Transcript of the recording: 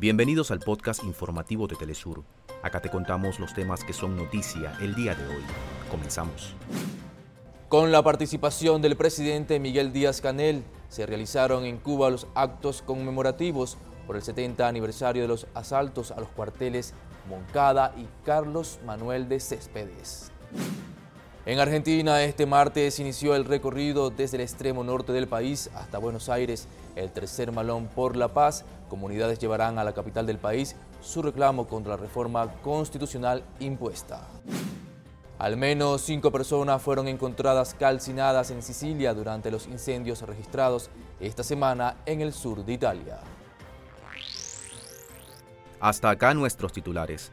Bienvenidos al podcast informativo de Telesur. Acá te contamos los temas que son noticia el día de hoy. Comenzamos. Con la participación del presidente Miguel Díaz Canel, se realizaron en Cuba los actos conmemorativos por el 70 aniversario de los asaltos a los cuarteles Moncada y Carlos Manuel de Céspedes. En Argentina, este martes inició el recorrido desde el extremo norte del país hasta Buenos Aires, el tercer malón por la paz. Comunidades llevarán a la capital del país su reclamo contra la reforma constitucional impuesta. Al menos cinco personas fueron encontradas calcinadas en Sicilia durante los incendios registrados esta semana en el sur de Italia. Hasta acá nuestros titulares.